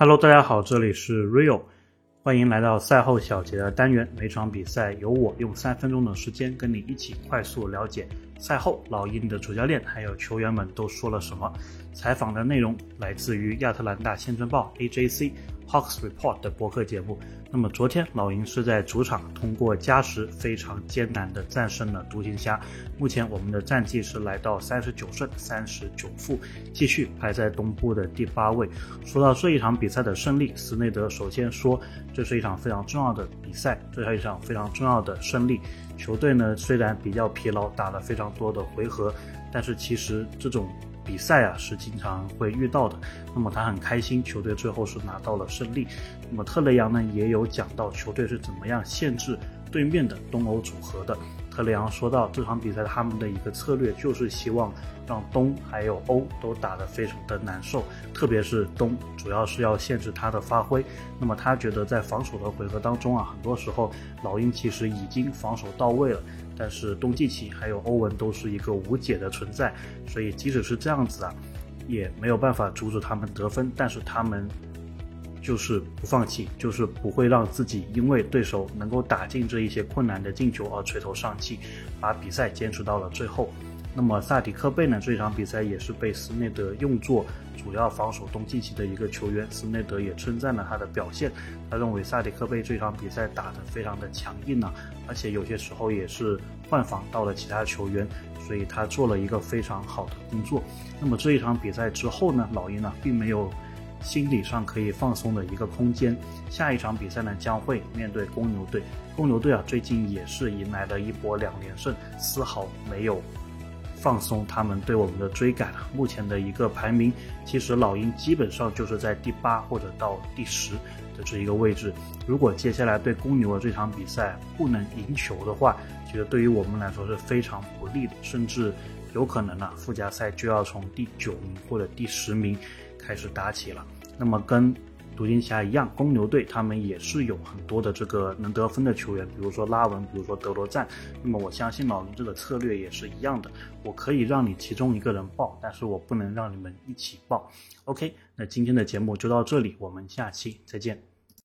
Hello，大家好，这里是 Rio，欢迎来到赛后小结的单元。每场比赛由我用三分钟的时间跟你一起快速了解赛后老鹰的主教练还有球员们都说了什么。采访的内容来自于亚特兰大先锋报 AJC。Hawks Report 的播客节目。那么昨天老鹰是在主场通过加时非常艰难的战胜了独行侠。目前我们的战绩是来到三十九胜三十九负，继续排在东部的第八位。说到这一场比赛的胜利，斯内德首先说这是一场非常重要的比赛，这是一场非常重要的胜利。球队呢虽然比较疲劳，打了非常多的回合，但是其实这种。比赛啊是经常会遇到的，那么他很开心，球队最后是拿到了胜利。那么特雷杨呢也有讲到球队是怎么样限制对面的东欧组合的。特雷杨说到这场比赛他们的一个策略就是希望让东还有欧都打得非常的难受，特别是东主要是要限制他的发挥。那么他觉得在防守的回合当中啊，很多时候老鹰其实已经防守到位了。但是东契奇还有欧文都是一个无解的存在，所以即使是这样子啊，也没有办法阻止他们得分。但是他们就是不放弃，就是不会让自己因为对手能够打进这一些困难的进球而垂头丧气，把比赛坚持到了最后。那么萨迪克贝呢？这场比赛也是被斯内德用作主要防守东契奇的一个球员。斯内德也称赞了他的表现，他认为萨迪克贝这场比赛打得非常的强硬啊，而且有些时候也是换防到了其他球员，所以他做了一个非常好的工作。那么这一场比赛之后呢，老鹰呢并没有心理上可以放松的一个空间。下一场比赛呢将会面对公牛队，公牛队啊最近也是迎来了一波两连胜，丝毫没有。放松他们对我们的追赶目前的一个排名，其实老鹰基本上就是在第八或者到第十的这一个位置。如果接下来对公牛的这场比赛不能赢球的话，其实对于我们来说是非常不利的，甚至有可能呢附加赛就要从第九名或者第十名开始打起了。那么跟独行侠一样，公牛队他们也是有很多的这个能得分的球员，比如说拉文，比如说德罗赞。那么我相信老林这个策略也是一样的，我可以让你其中一个人报，但是我不能让你们一起报。OK，那今天的节目就到这里，我们下期再见。